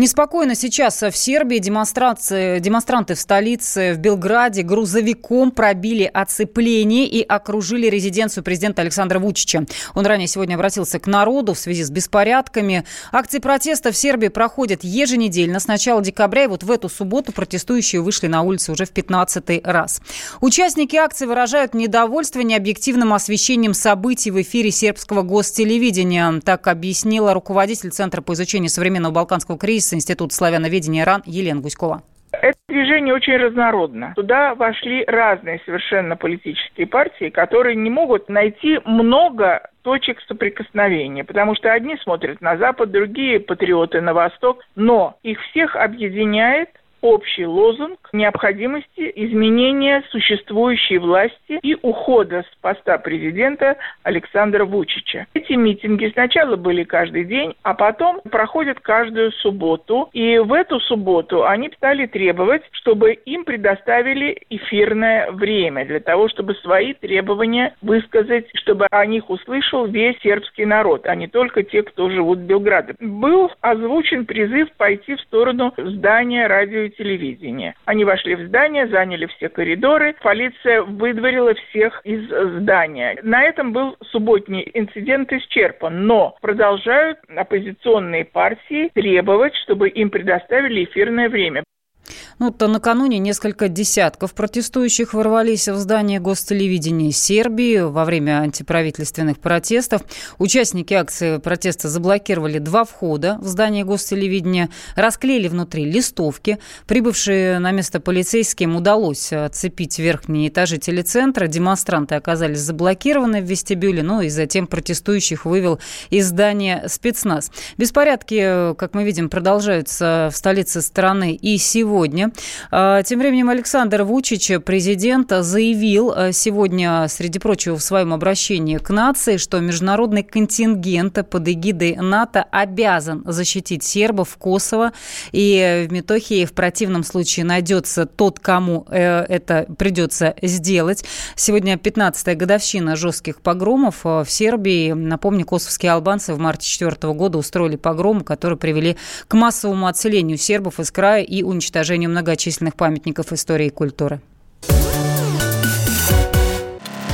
Неспокойно сейчас в Сербии демонстрации, демонстранты в столице, в Белграде, грузовиком пробили оцепление и окружили резиденцию президента Александра Вучича. Он ранее сегодня обратился к народу в связи с беспорядками. Акции протеста в Сербии проходят еженедельно с начала декабря. И вот в эту субботу протестующие вышли на улицы уже в 15 раз. Участники акции выражают недовольство необъективным освещением событий в эфире сербского гостелевидения. Так объяснила руководитель Центра по изучению современного балканского кризиса Института славяноведения РАН Елена Гуськова. Это движение очень разнородно. Туда вошли разные совершенно политические партии, которые не могут найти много точек соприкосновения, потому что одни смотрят на Запад, другие патриоты на Восток, но их всех объединяет общий лозунг необходимости изменения существующей власти и ухода с поста президента Александра Вучича. Эти митинги сначала были каждый день, а потом проходят каждую субботу. И в эту субботу они стали требовать, чтобы им предоставили эфирное время для того, чтобы свои требования высказать, чтобы о них услышал весь сербский народ, а не только те, кто живут в Белграде. Был озвучен призыв пойти в сторону здания радио телевидения. Они вошли в здание, заняли все коридоры, полиция выдворила всех из здания. На этом был субботний инцидент исчерпан, но продолжают оппозиционные партии требовать, чтобы им предоставили эфирное время. Ну, то накануне несколько десятков протестующих ворвались в здание гостелевидения Сербии во время антиправительственных протестов. Участники акции протеста заблокировали два входа в здание гостелевидения, расклеили внутри листовки. Прибывшие на место полицейским удалось отцепить верхние этажи телецентра. Демонстранты оказались заблокированы в вестибюле, ну и затем протестующих вывел из здания спецназ. Беспорядки, как мы видим, продолжаются в столице страны и сегодня. А, тем временем Александр Вучич, президент, заявил а, сегодня, среди прочего, в своем обращении к нации, что международный контингент под эгидой НАТО обязан защитить сербов Косово. И в Метохии в противном случае найдется тот, кому э, это придется сделать. Сегодня 15-я годовщина жестких погромов в Сербии. Напомню, косовские албанцы в марте 2004 года устроили погромы, которые привели к массовому отселению сербов из края и уничтожению многочисленных памятников истории и культуры.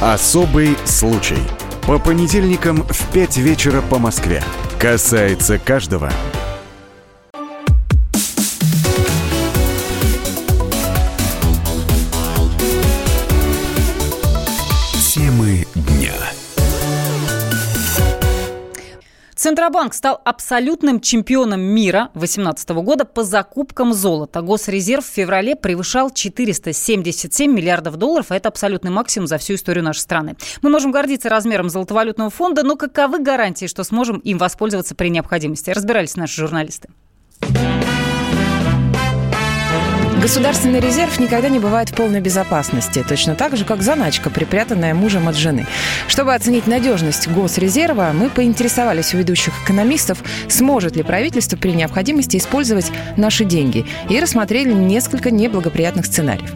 Особый случай. По понедельникам в 5 вечера по Москве. Касается каждого. Центробанк стал абсолютным чемпионом мира 2018 года по закупкам золота. Госрезерв в феврале превышал 477 миллиардов долларов, а это абсолютный максимум за всю историю нашей страны. Мы можем гордиться размером золотовалютного фонда, но каковы гарантии, что сможем им воспользоваться при необходимости? Разбирались наши журналисты. Государственный резерв никогда не бывает в полной безопасности, точно так же, как заначка, припрятанная мужем от жены. Чтобы оценить надежность госрезерва, мы поинтересовались у ведущих экономистов, сможет ли правительство при необходимости использовать наши деньги, и рассмотрели несколько неблагоприятных сценариев.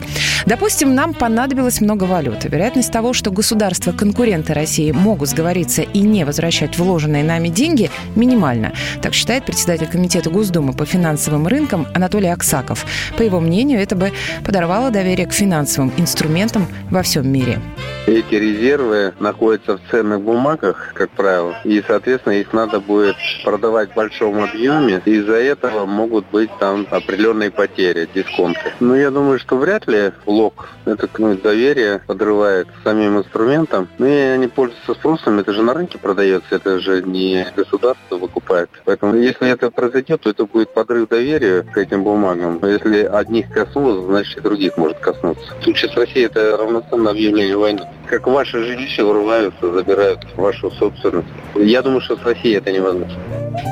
Допустим, нам понадобилось много валюты. Вероятность того, что государства-конкуренты России могут сговориться и не возвращать вложенные нами деньги, минимальна. Так считает председатель Комитета Госдумы по финансовым рынкам Анатолий Аксаков. По его мнению, мнению, это бы подорвало доверие к финансовым инструментам во всем мире. Эти резервы находятся в ценных бумагах, как правило, и, соответственно, их надо будет продавать в большом объеме, из-за этого могут быть там определенные потери, дисконты. Но я думаю, что вряд ли лог это ну, доверие подрывает самим инструментам. Ну и они пользуются спросом, это же на рынке продается, это же не государство выкупает. Поэтому если это произойдет, то это будет подрыв доверия к этим бумагам. Если одних коснулось, значит и других может коснуться. В случае с Россией это равноценно объявлению войны как ваши жилища врываются, забирают вашу собственность. Я думаю, что с Россией это невозможно.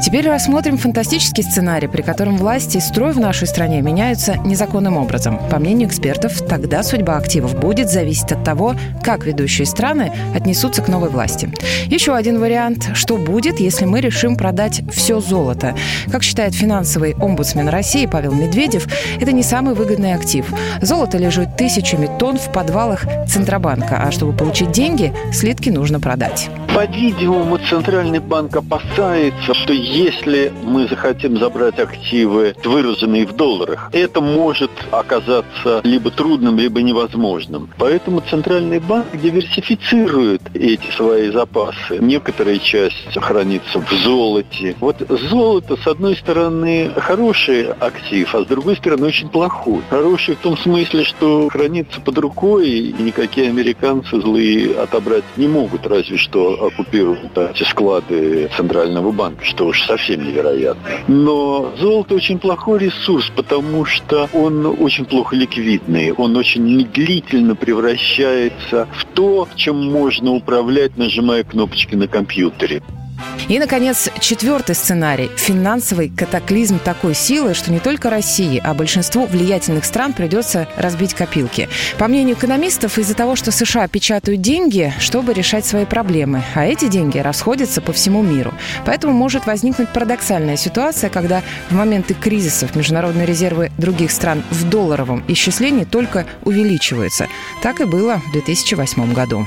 Теперь рассмотрим фантастический сценарий, при котором власти и строй в нашей стране меняются незаконным образом. По мнению экспертов, тогда судьба активов будет зависеть от того, как ведущие страны отнесутся к новой власти. Еще один вариант. Что будет, если мы решим продать все золото? Как считает финансовый омбудсмен России Павел Медведев, это не самый выгодный актив. Золото лежит тысячами тонн в подвалах Центробанка, а чтобы получить деньги, слитки нужно продать. По-видимому, Центральный банк опасается, что если мы захотим забрать активы, выраженные в долларах, это может оказаться либо трудным, либо невозможным. Поэтому Центральный банк диверсифицирует эти свои запасы. Некоторая часть хранится в золоте. Вот золото, с одной стороны, хороший актив, а с другой стороны, очень плохой. Хороший в том смысле, что хранится под рукой, и никакие американцы злые отобрать не могут, разве что оккупируют эти склады Центрального банка, что уж совсем невероятно. Но золото очень плохой ресурс, потому что он очень плохо ликвидный, он очень медлительно превращается в то, чем можно управлять, нажимая кнопочки на компьютере. И, наконец, четвертый сценарий – финансовый катаклизм такой силы, что не только России, а большинству влиятельных стран придется разбить копилки. По мнению экономистов, из-за того, что США печатают деньги, чтобы решать свои проблемы, а эти деньги расходятся по всему миру. Поэтому может возникнуть парадоксальная ситуация, когда в моменты кризисов международные резервы других стран в долларовом исчислении только увеличиваются. Так и было в 2008 году.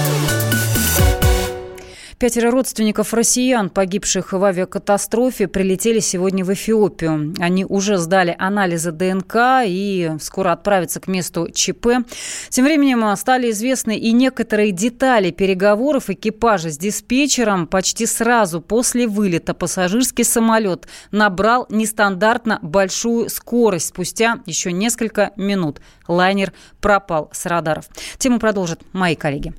Пятеро родственников россиян, погибших в авиакатастрофе, прилетели сегодня в Эфиопию. Они уже сдали анализы ДНК и скоро отправятся к месту ЧП. Тем временем стали известны и некоторые детали переговоров экипажа с диспетчером. Почти сразу после вылета пассажирский самолет набрал нестандартно большую скорость. Спустя еще несколько минут лайнер пропал с радаров. Тему продолжат мои коллеги.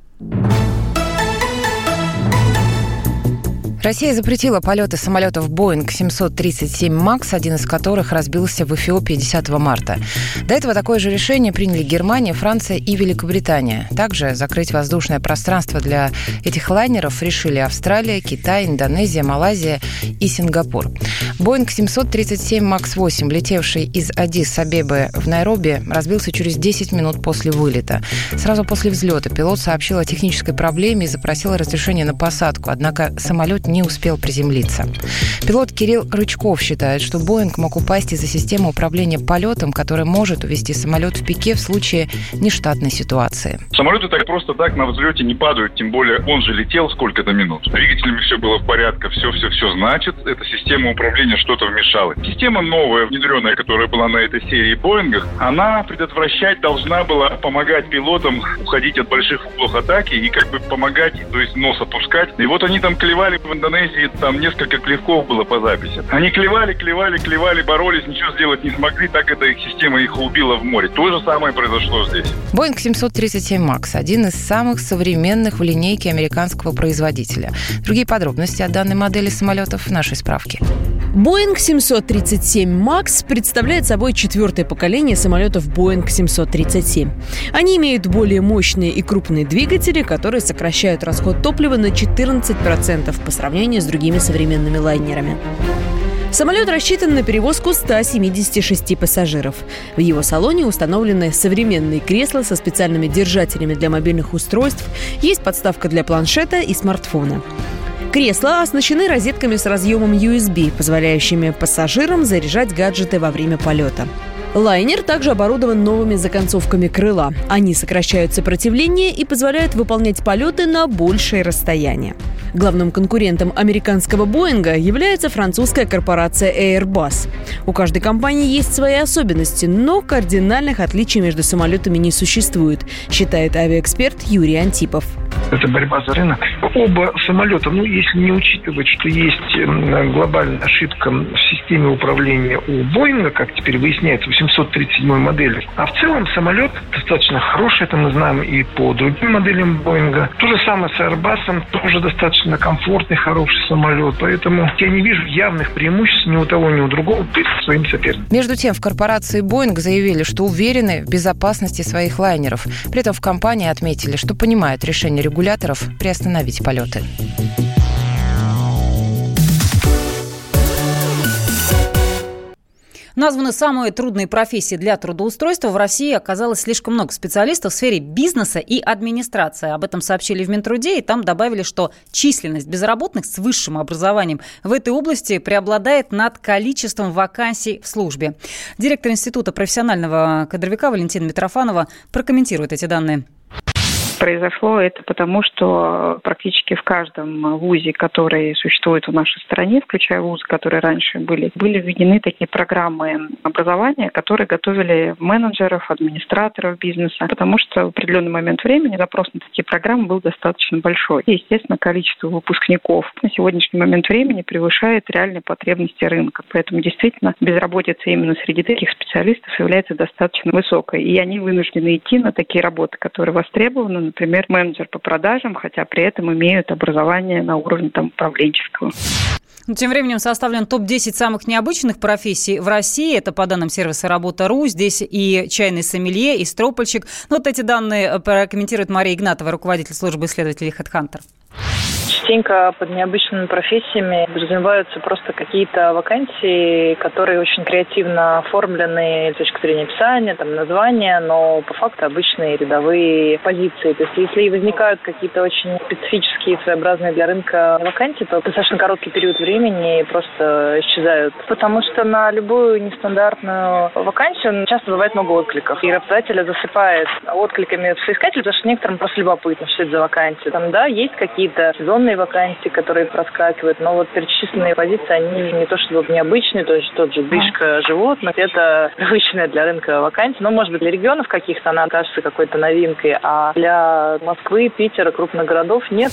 Россия запретила полеты самолетов Boeing 737 MAX, один из которых разбился в Эфиопии 10 марта. До этого такое же решение приняли Германия, Франция и Великобритания. Также закрыть воздушное пространство для этих лайнеров решили Австралия, Китай, Индонезия, Малайзия и Сингапур. Boeing 737 MAX 8, летевший из Адис-Абебы в Найроби, разбился через 10 минут после вылета. Сразу после взлета пилот сообщил о технической проблеме и запросил разрешение на посадку, однако самолет не успел приземлиться. Пилот Кирилл Рычков считает, что Боинг мог упасть из-за системы управления полетом, которая может увести самолет в пике в случае нештатной ситуации. Самолеты так просто так на взлете не падают, тем более он же летел сколько-то минут. С двигателями все было в порядке, все-все-все. Значит, эта система управления что-то вмешала. Система новая, внедренная, которая была на этой серии Боингах, она предотвращать должна была помогать пилотам уходить от больших углов атаки и как бы помогать, то есть нос опускать. И вот они там клевали Индонезии там несколько клевков было по записи. Они клевали, клевали, клевали, боролись, ничего сделать не смогли, так эта их система их убила в море. То же самое произошло здесь. Боинг 737 МАКС – один из самых современных в линейке американского производителя. Другие подробности о данной модели самолетов в нашей справке. Боинг 737 МАКС представляет собой четвертое поколение самолетов Боинг 737. Они имеют более мощные и крупные двигатели, которые сокращают расход топлива на 14% по сравнению с другими современными лайнерами. Самолет рассчитан на перевозку 176 пассажиров. В его салоне установлены современные кресла со специальными держателями для мобильных устройств, есть подставка для планшета и смартфона. Кресла оснащены розетками с разъемом USB, позволяющими пассажирам заряжать гаджеты во время полета. Лайнер также оборудован новыми законцовками крыла. Они сокращают сопротивление и позволяют выполнять полеты на большее расстояние. Главным конкурентом американского Боинга является французская корпорация Airbus. У каждой компании есть свои особенности, но кардинальных отличий между самолетами не существует, считает авиаэксперт Юрий Антипов. Это борьба за рынок. Оба самолета, ну, если не учитывать, что есть глобальная ошибка в системе управления у Боинга, как теперь выясняется, 837 модели. А в целом самолет достаточно хороший, это мы знаем и по другим моделям Боинга. То же самое с Airbus, тоже достаточно комфортный, хороший самолет. Поэтому я не вижу явных преимуществ ни у того, ни у другого перед своим соперником. Между тем, в корпорации Боинг заявили, что уверены в безопасности своих лайнеров. При этом в компании отметили, что понимают решение регуляторов приостановить полеты. Названы самые трудные профессии для трудоустройства. В России оказалось слишком много специалистов в сфере бизнеса и администрации. Об этом сообщили в Минтруде, и там добавили, что численность безработных с высшим образованием в этой области преобладает над количеством вакансий в службе. Директор Института профессионального кадровика Валентина Митрофанова прокомментирует эти данные произошло это потому, что практически в каждом вузе, который существует в нашей стране, включая вузы, которые раньше были, были введены такие программы образования, которые готовили менеджеров, администраторов бизнеса, потому что в определенный момент времени запрос на такие программы был достаточно большой. И, естественно, количество выпускников на сегодняшний момент времени превышает реальные потребности рынка. Поэтому действительно безработица именно среди таких специалистов является достаточно высокой. И они вынуждены идти на такие работы, которые востребованы, например, менеджер по продажам, хотя при этом имеют образование на уровне там, управленческого. Ну, тем временем составлен топ-10 самых необычных профессий в России. Это по данным сервиса «Работа.ру». Здесь и чайный сомелье, и стропольщик. Ну, вот эти данные прокомментирует Мария Игнатова, руководитель службы исследователей HeadHunter частенько под необычными профессиями подразумеваются просто какие-то вакансии, которые очень креативно оформлены с точки зрения описания, там, названия, но по факту обычные рядовые позиции. То есть если возникают какие-то очень специфические, своеобразные для рынка вакансии, то достаточно короткий период времени просто исчезают. Потому что на любую нестандартную вакансию часто бывает много откликов. И работодателя засыпает откликами соискателя, потому что некоторым просто любопытно, что это за вакансия. Там, да, есть какие-то сезонные вакансии, которые проскакивают, но вот перечисленные позиции, они не то чтобы необычные, то есть тот же дышка животных, это привычная для рынка вакансия, но, может быть, для регионов каких-то она кажется какой-то новинкой, а для Москвы, Питера, крупных городов нет.